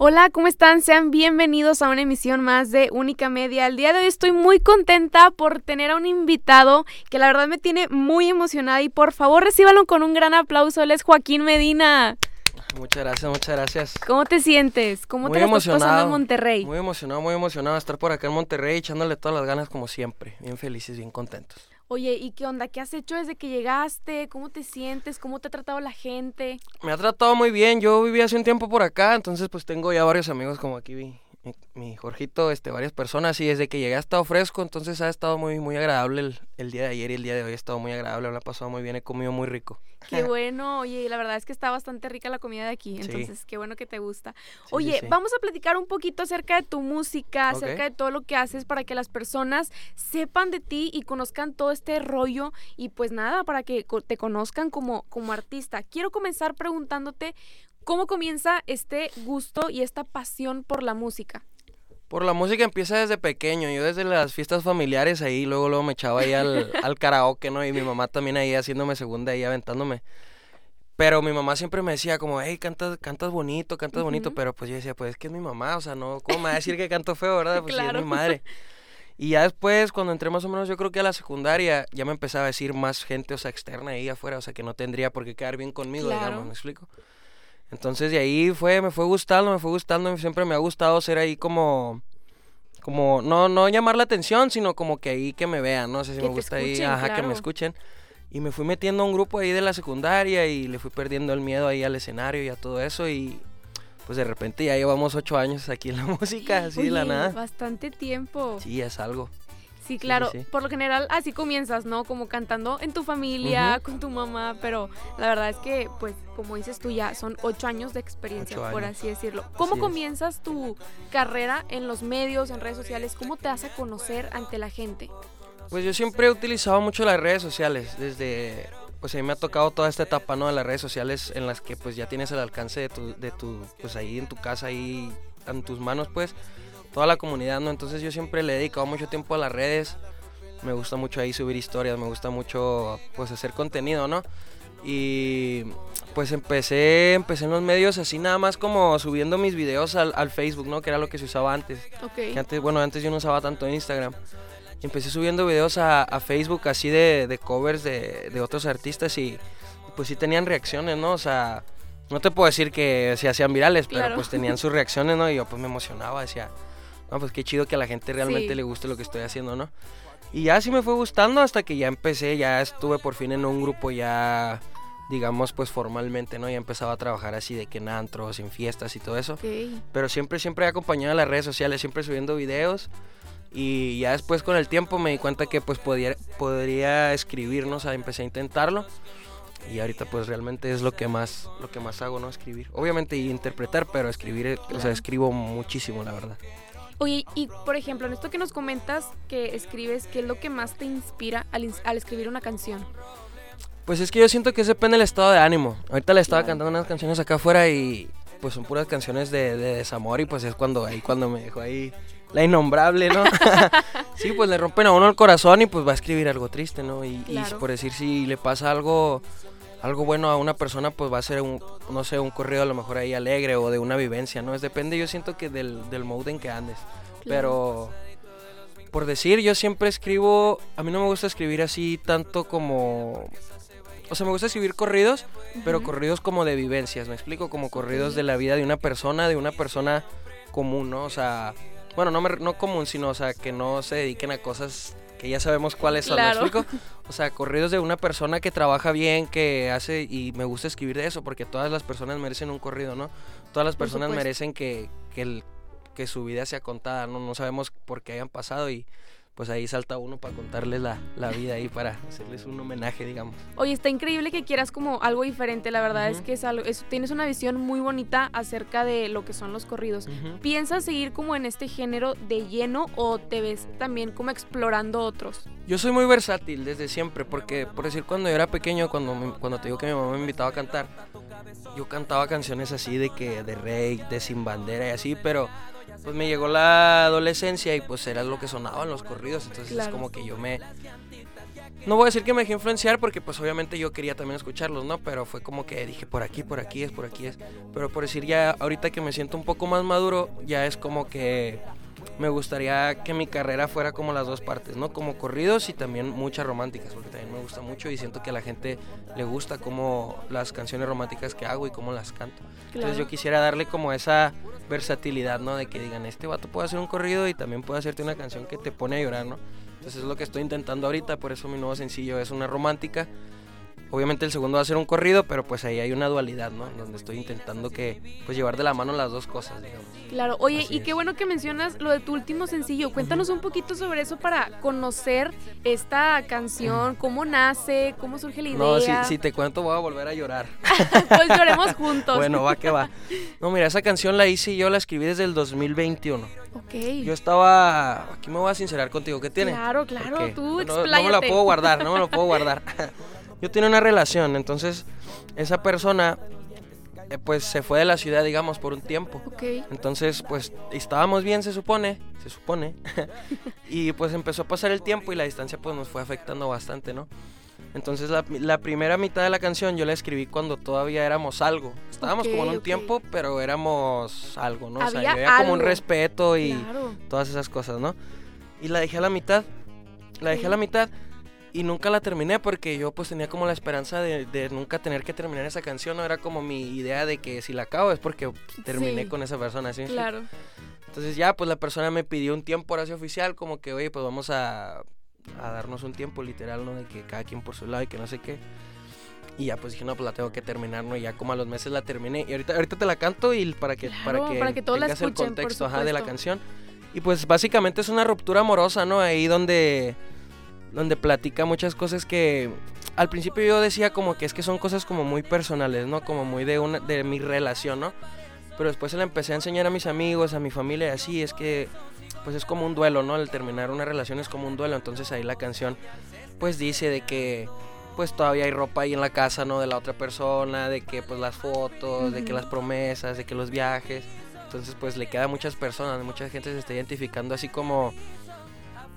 Hola, ¿cómo están? Sean bienvenidos a una emisión más de Única Media. El día de hoy estoy muy contenta por tener a un invitado que la verdad me tiene muy emocionada y por favor recíbanlo con un gran aplauso. Él es Joaquín Medina. Muchas gracias, muchas gracias. ¿Cómo te sientes? ¿Cómo te estás pasando en Monterrey? Muy emocionado, muy emocionado estar por acá en Monterrey echándole todas las ganas como siempre. Bien felices, bien contentos. Oye, ¿y qué onda? ¿Qué has hecho desde que llegaste? ¿Cómo te sientes? ¿Cómo te ha tratado la gente? Me ha tratado muy bien. Yo viví hace un tiempo por acá, entonces pues tengo ya varios amigos como aquí vi mi, Jorgito, este, varias personas y desde que llegué ha estado fresco, entonces ha estado muy, muy agradable el, día de ayer y el día de hoy ha estado muy agradable, me ha pasado muy bien, he comido muy rico. Qué bueno, oye, la verdad es que está bastante rica la comida de aquí, entonces qué bueno que te gusta. oye, vamos a platicar un poquito acerca de tu música, acerca de todo lo que haces para que las personas sepan de ti y conozcan todo este rollo y pues nada, para que te conozcan como, como artista. Quiero comenzar preguntándote ¿Cómo comienza este gusto y esta pasión por la música? Por la música empieza desde pequeño. Yo desde las fiestas familiares ahí, luego luego me echaba ahí al, al karaoke, ¿no? Y mi mamá también ahí haciéndome segunda ahí aventándome. Pero mi mamá siempre me decía como, hey, cantas, cantas bonito, cantas bonito. Pero pues yo decía, pues es que es mi mamá, o sea, no, ¿cómo me va a decir que canto feo, verdad? Pues es mi madre. Y ya después, cuando entré más o menos, yo creo que a la secundaria, ya me empezaba a decir más gente, o sea, externa ahí afuera, o sea, que no tendría por qué quedar bien conmigo, digamos, ¿me explico? Entonces de ahí fue, me fue gustando, me fue gustando, siempre me ha gustado ser ahí como, como, no, no llamar la atención, sino como que ahí que me vean, no sé si me gusta ahí, ajá, que me escuchen. Y me fui metiendo a un grupo ahí de la secundaria y le fui perdiendo el miedo ahí al escenario y a todo eso y pues de repente ya llevamos ocho años aquí en la música, así de la nada. Bastante tiempo. Sí, es algo. Sí, claro. Por lo general así comienzas, ¿no? Como cantando en tu familia, con tu mamá, pero la verdad es que, pues, como dices tú ya, son ocho años de experiencia, por así decirlo. ¿Cómo comienzas tu carrera en los medios, en redes sociales? ¿Cómo te hace conocer ante la gente? Pues yo siempre he utilizado mucho las redes sociales, desde, pues a mí me ha tocado toda esta etapa, ¿no? De las redes sociales en las que pues ya tienes el alcance de tu, de tu pues ahí en tu casa, ahí en tus manos, pues toda la comunidad, ¿no? Entonces yo siempre le he dedicado mucho tiempo a las redes. Me gusta mucho ahí subir historias, me gusta mucho pues hacer contenido, ¿no? Y pues empecé, empecé en los medios así nada más como subiendo mis videos al, Facebook, ¿no? Que era lo que se usaba antes. Okay. antes, bueno, antes yo no usaba tanto Instagram. Empecé subiendo videos a, Facebook así de, covers de, otros artistas y, pues sí tenían reacciones, ¿no? O sea, no te puedo decir que se hacían virales, pero pues tenían sus reacciones, ¿no? Y yo pues me emocionaba, decía, no, pues qué chido que a la gente realmente le guste lo que estoy haciendo, ¿no? Y ya sí me fue gustando hasta que ya empecé, ya estuve por fin en un grupo ya, digamos, pues formalmente, ¿no? Ya empezaba a trabajar así de que en antros, en fiestas y todo eso. Pero siempre, siempre he acompañado a las redes sociales, siempre subiendo videos. Y ya después con el tiempo me di cuenta que pues podía, podría escribir, ¿no? O sea, empecé a intentarlo. Y ahorita pues realmente es lo que más, lo que más hago, ¿no? Escribir. Obviamente interpretar, pero escribir, o sea, escribo muchísimo, la verdad. Oye, y por ejemplo, en esto que nos comentas que escribes, ¿qué es lo que más te inspira al, escribir una canción? Pues es que yo siento que depende del estado de ánimo. Ahorita le estaba cantando unas canciones acá afuera y pues son puras canciones de, desamor y pues es cuando ahí cuando me dejó ahí la innombrable, ¿no? sí, pues le rompen a uno el corazón y pues va a escribir algo triste, ¿no? Y, y por decir si le pasa algo algo bueno a una persona, pues va a ser un, no sé, un corrido a lo mejor ahí alegre o de una vivencia, ¿no? Es depende, yo siento que del, del mode en que andes. Pero, por decir, yo siempre escribo, a mí no me gusta escribir así tanto como... O sea, me gusta escribir corridos, pero corridos como de vivencias, ¿me explico? Como corridos de la vida de una persona, de una persona común, ¿no? O sea, bueno, no, me, no común, sino, o sea, que no se dediquen a cosas que ya sabemos cuáles son, ¿me explico? O sea, corridos de una persona que trabaja bien, que hace, y me gusta escribir de eso, porque todas las personas merecen un corrido, ¿no? Todas las personas merecen que, que, el, que su vida sea contada, ¿no? No sabemos por qué hayan pasado y pues ahí salta uno para contarles la, la, vida ahí, para hacerles un homenaje, digamos. Oye, está increíble que quieras como algo diferente, la verdad es que es algo, tienes una visión muy bonita acerca de lo que son los corridos. ¿Piensas seguir como en este género de lleno o te ves también como explorando otros? Yo soy muy versátil desde siempre, porque por decir cuando yo era pequeño, cuando, cuando te digo que mi mamá me invitaba a cantar, yo cantaba canciones así de que de rey, de sin bandera y así, pero pues me llegó la adolescencia y pues era lo que sonaban los corridos, entonces es como que yo me no voy a decir que me dejé influenciar porque pues obviamente yo quería también escucharlos, ¿no? Pero fue como que dije por aquí, por aquí es, por aquí es. Pero por decir ya ahorita que me siento un poco más maduro, ya es como que me gustaría que mi carrera fuera como las dos partes, ¿no? Como corridos y también muchas románticas, porque también me gusta mucho y siento que a la gente le gusta como las canciones románticas que hago y cómo las canto. Entonces yo quisiera darle como esa versatilidad, ¿no? De que digan, este vato puede hacer un corrido y también puede hacerte una canción que te pone a llorar, ¿no? Entonces es lo que estoy intentando ahorita, por eso mi nuevo sencillo es una romántica Obviamente el segundo va a ser un corrido, pero pues ahí hay una dualidad, ¿no? Donde estoy intentando que pues llevar de la mano las dos cosas, digamos. Claro, oye, y qué bueno que mencionas lo de tu último sencillo. Cuéntanos un poquito sobre eso para conocer esta canción, cómo nace, cómo surge la idea. No, si, si te cuento voy a volver a llorar. pues lloremos juntos. bueno, va que va. No, mira, esa canción la hice y yo la escribí desde el 2021. Ok. Yo estaba, aquí me voy a sincerar contigo, ¿qué tiene? Claro, claro, tú no, no me la puedo guardar, no me lo puedo guardar. yo tenía una relación, entonces esa persona eh, pues se fue de la ciudad, digamos, por un tiempo. Entonces, pues estábamos bien, se supone, se supone. y pues empezó a pasar el tiempo y la distancia pues nos fue afectando bastante, ¿no? Entonces la, primera mitad de la canción yo la escribí cuando todavía éramos algo. Estábamos como en un tiempo, pero éramos algo, ¿no? o sea, había como un respeto y todas esas cosas, ¿no? Y la dejé a la mitad. La dejé a la mitad y nunca la terminé porque yo pues tenía como la esperanza de, nunca tener que terminar esa canción, ¿no? Era como mi idea de que si la acabo es porque terminé con esa persona, ¿sí? Claro. Entonces ya pues la persona me pidió un tiempo horacio oficial como que, oye, pues vamos a, a darnos un tiempo literal, ¿no? De que cada quien por su lado y que no sé qué. Y ya pues dije, no, pues la tengo que terminar, ¿no? Y ya como a los meses la terminé. Y ahorita, ahorita te la canto y para que, para que, para que todos tengas el contexto ajá, de la canción. Y pues básicamente es una ruptura amorosa, ¿no? Ahí donde donde platica muchas cosas que al principio yo decía como que es que son cosas como muy personales, ¿no? Como muy de una de mi relación, ¿no? Pero después se la empecé a enseñar a mis amigos, a mi familia, así es que pues es como un duelo, ¿no? Al terminar una relación es como un duelo, entonces ahí la canción pues dice de que pues todavía hay ropa ahí en la casa, ¿no? De la otra persona, de que pues las fotos, de que las promesas, de que los viajes. Entonces pues le queda a muchas personas, mucha gente se está identificando así como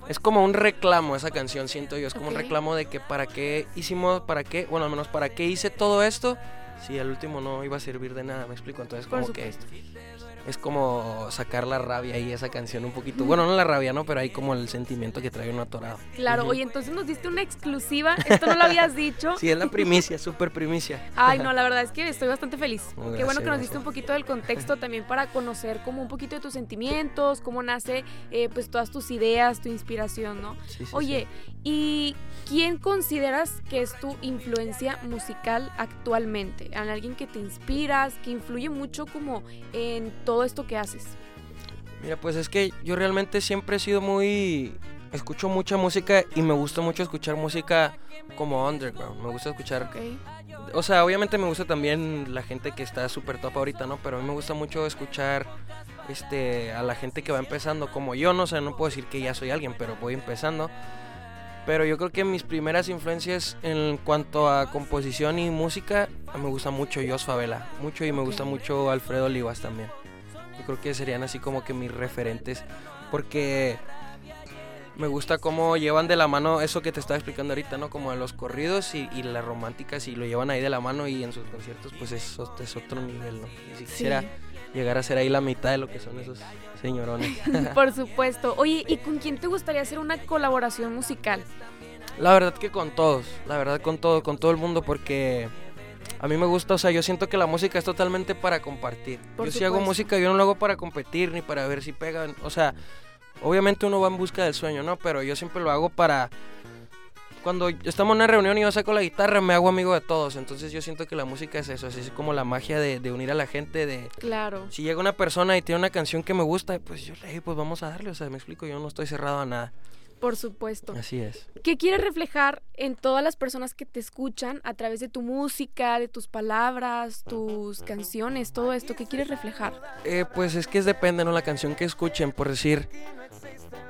es como un reclamo esa canción, siento yo. Es como un reclamo de que para qué hicimos, para qué, bueno, al menos para qué hice todo esto si el último no iba a servir de nada, me explico. Entonces, como que es como sacar la rabia y esa canción un poquito. Bueno, no la rabia, ¿no? Pero hay como el sentimiento que trae un atorado. Claro, oye, entonces nos diste una exclusiva. Esto no lo habías dicho. sí, es la primicia, súper primicia. Ay, no, la verdad es que estoy bastante feliz. Qué bueno que nos diste un poquito del contexto también para conocer como un poquito de tus sentimientos, cómo nace eh, pues todas tus ideas, tu inspiración, ¿no? Sí, sí, oye, ¿y quién consideras que es tu influencia musical actualmente? ¿Alguien que te inspiras, que influye mucho como en todo todo esto que haces? Mira, pues es que yo realmente siempre he sido muy... Escucho mucha música y me gusta mucho escuchar música como underground. Me gusta escuchar... O sea, obviamente me gusta también la gente que está súper top ahorita, ¿no? Pero a mí me gusta mucho escuchar este, a la gente que va empezando como yo, ¿no? O sea, no puedo decir que ya soy alguien, pero voy empezando. Pero yo creo que mis primeras influencias en cuanto a composición y música, me gusta mucho Jos Favela, mucho y me gusta mucho Alfredo Olivas también. Yo creo que serían así como que mis referentes. Porque me gusta cómo llevan de la mano eso que te estaba explicando ahorita, ¿no? Como los corridos y, las románticas y lo llevan ahí de la mano y en sus conciertos pues es, es otro nivel, ¿no? Y si quisiera llegar a ser ahí la mitad de lo que son esos señorones. Por supuesto. Oye, ¿y con quién te gustaría hacer una colaboración musical? La verdad que con todos, la verdad con todo, con todo el mundo porque a mí me gusta, o sea, yo siento que la música es totalmente para compartir. yo si hago música, yo no lo hago para competir ni para ver si pegan. O sea, obviamente uno va en busca del sueño, ¿no? Pero yo siempre lo hago para... Cuando estamos en una reunión y yo saco la guitarra, me hago amigo de todos. Entonces yo siento que la música es eso, así es como la magia de, unir a la gente. De, claro. Si llega una persona y tiene una canción que me gusta, pues yo le digo, pues vamos a darle. O sea, me explico, yo no estoy cerrado a nada. Por supuesto. Así es. ¿Qué quieres reflejar en todas las personas que te escuchan a través de tu música, de tus palabras, tus canciones, todo esto? ¿Qué quieres reflejar? Eh, pues es que es depende, ¿no? La canción que escuchen, por decir.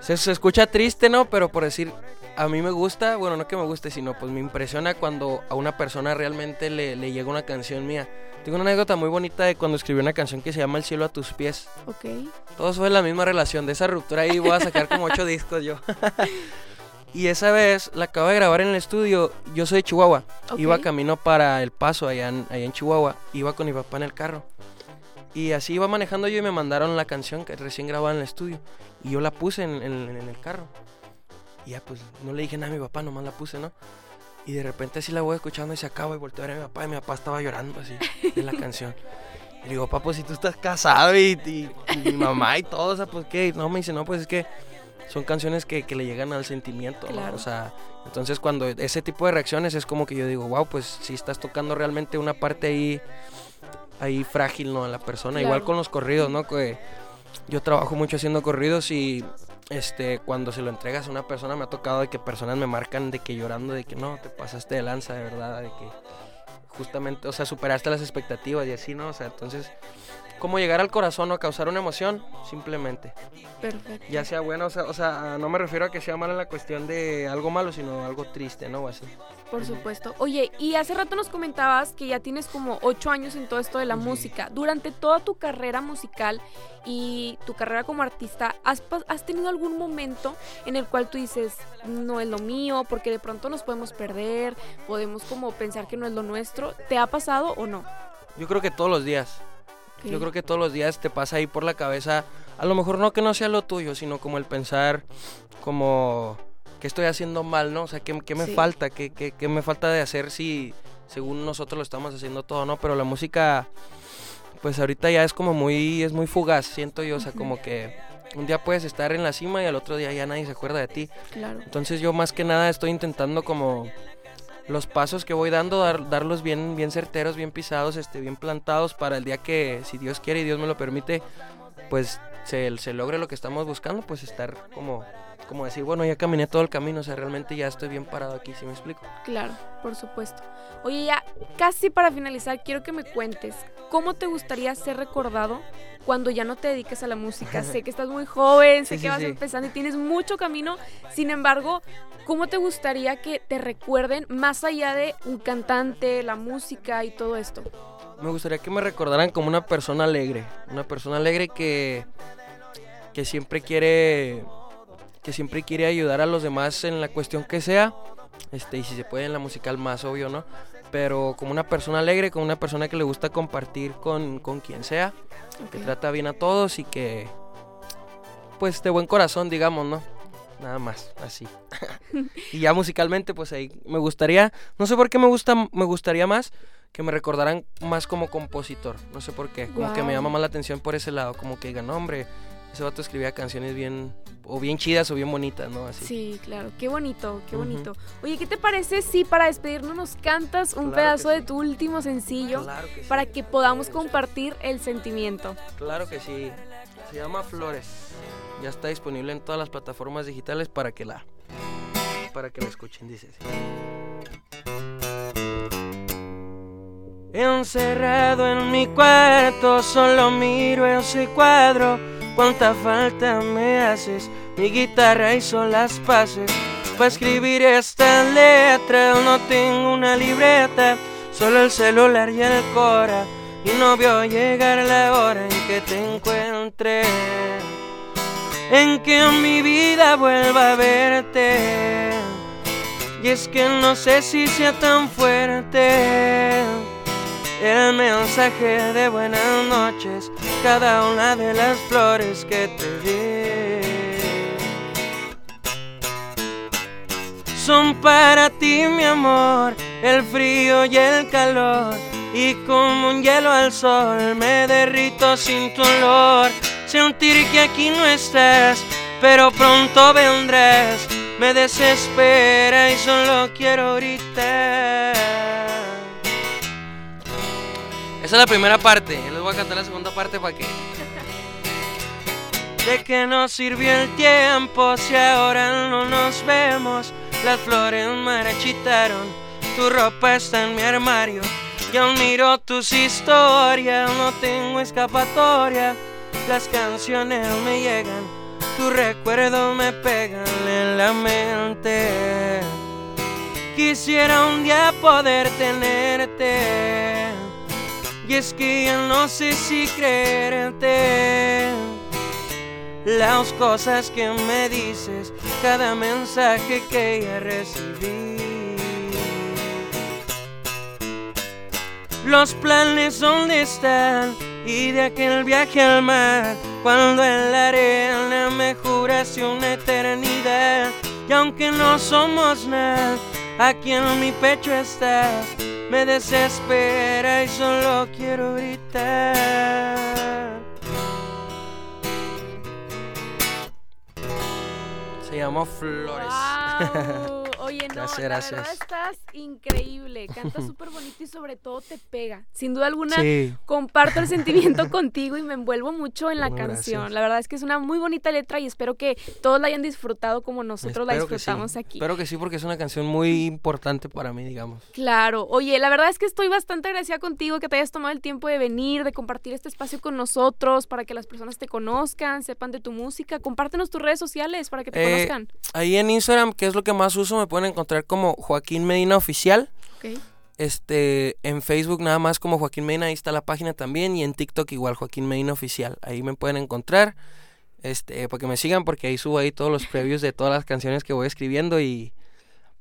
Se, se escucha triste, ¿no? Pero por decir, a mí me gusta, bueno, no que me guste, sino pues me impresiona cuando a una persona realmente le, le llega una canción mía. Tengo una anécdota muy bonita de cuando escribí una canción que se llama El cielo a tus pies. Ok. Todos fue la misma relación. De esa ruptura ahí voy a sacar como ocho discos yo. Y esa vez la acabo de grabar en el estudio. Yo soy de Chihuahua. Iba camino para El Paso, allá en, allá en Chihuahua. Iba con mi papá en el carro. Y así iba manejando yo y me mandaron la canción que recién grababa en el estudio. Y yo la puse en, el carro. Y ya pues no le dije nada a mi papá, nomás la puse, ¿no? Y de repente así la voy escuchando y se acaba y volteo a ver a mi papá y mi papá estaba llorando así en la canción. Y digo, papá, pues si tú estás casado y, mi mamá y todo, o sea, pues qué. No, me dice, no, pues es que son canciones que, le llegan al sentimiento, ¿no? O sea, entonces cuando ese tipo de reacciones es como que yo digo, wow, pues si estás tocando realmente una parte ahí, ahí frágil, ¿no? En la persona. Igual con los corridos, ¿no? Que yo trabajo mucho haciendo corridos y este cuando se lo entregas a una persona me ha tocado de que personas me marcan de que llorando de que no, te pasaste de lanza, de verdad, de que justamente, o sea, superaste las expectativas y así, ¿no? O sea, entonces cómo llegar al corazón o causar una emoción, simplemente. Perfecto. Ya sea bueno, o sea, o sea, no me refiero a que sea malo en la cuestión de algo malo, sino algo triste, ¿no? O así. Por supuesto. Oye, y hace rato nos comentabas que ya tienes como ocho años en todo esto de la música. Durante toda tu carrera musical y tu carrera como artista, ¿has, ¿has tenido algún momento en el cual tú dices, no es lo mío, porque de pronto nos podemos perder, podemos como pensar que no es lo nuestro? ¿Te ha pasado o no? Yo creo que todos los días. Yo creo que todos los días te pasa ahí por la cabeza, a lo mejor no que no sea lo tuyo, sino como el pensar como qué estoy haciendo mal, ¿no? O sea, qué, me falta, ¿Qué, qué, me falta de hacer si según nosotros lo estamos haciendo todo, ¿no? Pero la música, pues ahorita ya es como muy, es muy fugaz, siento yo, o sea, como que un día puedes estar en la cima y al otro día ya nadie se acuerda de ti. Claro. Entonces yo más que nada estoy intentando como los pasos que voy dando, darlos bien, bien certeros, bien pisados, este, bien plantados para el día que, si Dios quiere y Dios me lo permite, pues se, se logre lo que estamos buscando, pues estar como como decir, bueno, ya caminé todo el camino, o sea, realmente ya estoy bien parado aquí, ¿sí me explico? Claro, por supuesto. Oye, ya casi para finalizar, quiero que me cuentes, ¿cómo te gustaría ser recordado cuando ya no te dediques a la música? sé que estás muy joven, sé que vas empezando y tienes mucho camino, sin embargo, ¿cómo te gustaría que te recuerden más allá de un cantante, la música y todo esto? Me gustaría que me recordaran como una persona alegre, una persona alegre que, que siempre quiere que siempre quiere ayudar a los demás en la cuestión que sea, este, y si se puede en la musical más obvio, ¿no? Pero como una persona alegre, como una persona que le gusta compartir con, con quien sea, que trata bien a todos y que, pues, de buen corazón, digamos, ¿no? Nada más, así. y ya musicalmente, pues ahí me gustaría, no sé por qué me gusta, me gustaría más que me recordaran más como compositor, no sé por qué, como que me llama más la atención por ese lado, como que digan, hombre, ese vato escribía canciones bien, o bien chidas o bien bonitas, ¿no? Así. Sí, claro, qué bonito, qué bonito. Oye, ¿qué te parece si para despedirnos nos cantas un pedazo de tu último sencillo para que podamos compartir el sentimiento? Claro que sí, se llama Flores, ya está disponible en todas las plataformas digitales para que la, para que la escuchen, dice así. Encerrado en mi cuarto, solo miro ese cuadro Cuánta falta me haces, mi guitarra hizo las paces. Para escribir esta letra no tengo una libreta, solo el celular y el cora. Y no veo llegar la hora en que te encuentre, en que mi vida vuelva a verte. Y es que no sé si sea tan fuerte el mensaje de buenas noches, cada una de las flores que te di. Son para ti, mi amor, el frío y el calor. Y como un hielo al sol, me derrito sin tu olor. Sentir que aquí no estás, pero pronto vendrás. Me desespera y solo quiero ahorita esa es la primera parte. Les voy a cantar la segunda parte para que. ¿De qué nos sirvió el tiempo si ahora no nos vemos? Las flores marchitaron, tu ropa está en mi armario. Yo miro tus historias, no tengo escapatoria. Las canciones me llegan, tu recuerdo me pegan en la mente. Quisiera un día poder tenerte y es que ya no sé si creerte. las cosas que me dices, cada mensaje que ya recibí. Los planes donde están y de aquel viaje al mar, cuando en la arena me juraste una eternidad. Y aunque no somos nada, aquí en mi pecho estás, me desespera y solo quiero gritar. Se llamó Flores. Oye, no, la verdad estás increíble, cantas súper bonito y sobre todo te pega. Sin duda alguna, comparto el sentimiento contigo y me envuelvo mucho en la canción. La verdad es que es una muy bonita letra y espero que todos la hayan disfrutado como nosotros la disfrutamos aquí. Espero que sí, porque es una canción muy importante para mí, digamos. Claro, oye, la verdad es que estoy bastante agradecida contigo que te hayas tomado el tiempo de venir, de compartir este espacio con nosotros, para que las personas te conozcan, sepan de tu música. Compártenos tus redes sociales para que te eh, conozcan. Ahí en Instagram, que es lo que más uso, me pueden encontrar como Joaquín Medina Oficial. Este, en Facebook nada más como Joaquín Medina, ahí está la página también. Y en TikTok igual Joaquín Medina Oficial. Ahí me pueden encontrar. Este, para que me sigan, porque ahí subo ahí todos los previews de todas las canciones que voy escribiendo y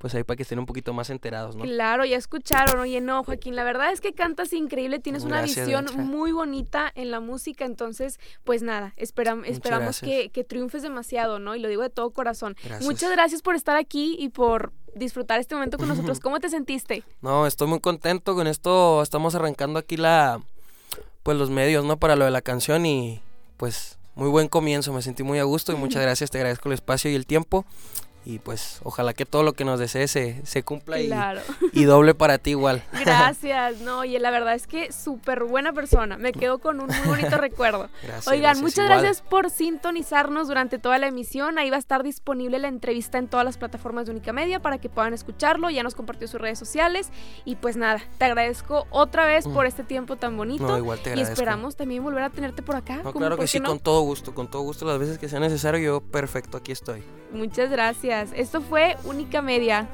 pues ahí para que estén un poquito más enterados, ¿no? Claro, ya escucharon, oye, no, Joaquín, la verdad es que cantas increíble, tienes una visión muy bonita en la música, entonces, pues nada, esperamos que, que, triunfes demasiado, ¿no? Y lo digo de todo corazón. Muchas gracias por estar aquí y por disfrutar este momento con nosotros. ¿Cómo te sentiste? No, estoy muy contento con esto, estamos arrancando aquí la, pues los medios, ¿no? Para lo de la canción y pues muy buen comienzo, me sentí muy a gusto y muchas gracias, te agradezco el espacio y el tiempo y pues ojalá que todo lo que nos desees se, cumpla y, doble para ti igual. Gracias, no, y la verdad es que súper buena persona, me quedo con un muy bonito recuerdo. Gracias, Oigan, muchas gracias por sintonizarnos durante toda la emisión, ahí va a estar disponible la entrevista en todas las plataformas de Única Media para que puedan escucharlo, ya nos compartió sus redes sociales y pues nada, te agradezco otra vez por mm. este tiempo tan bonito no, igual te agradezco. y esperamos también volver a tenerte por acá. No, claro que sí, con todo gusto, con todo gusto las veces que sea necesario, yo perfecto, aquí estoy. Muchas gracias. Esto fue Única Media.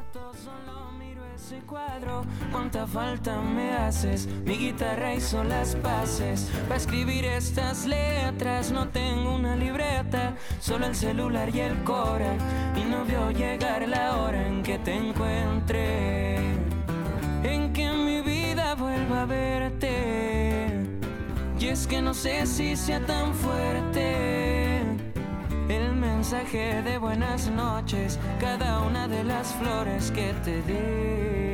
Cuánta falta me haces, mi guitarra hizo las paces. Para escribir estas letras no tengo una libreta, solo el celular y el cora. Y no veo llegar la hora en que te encuentre, en que mi vida vuelva a verte. Y es que no sé si sea tan fuerte mensaje de buenas noches, cada una de las flores que te di.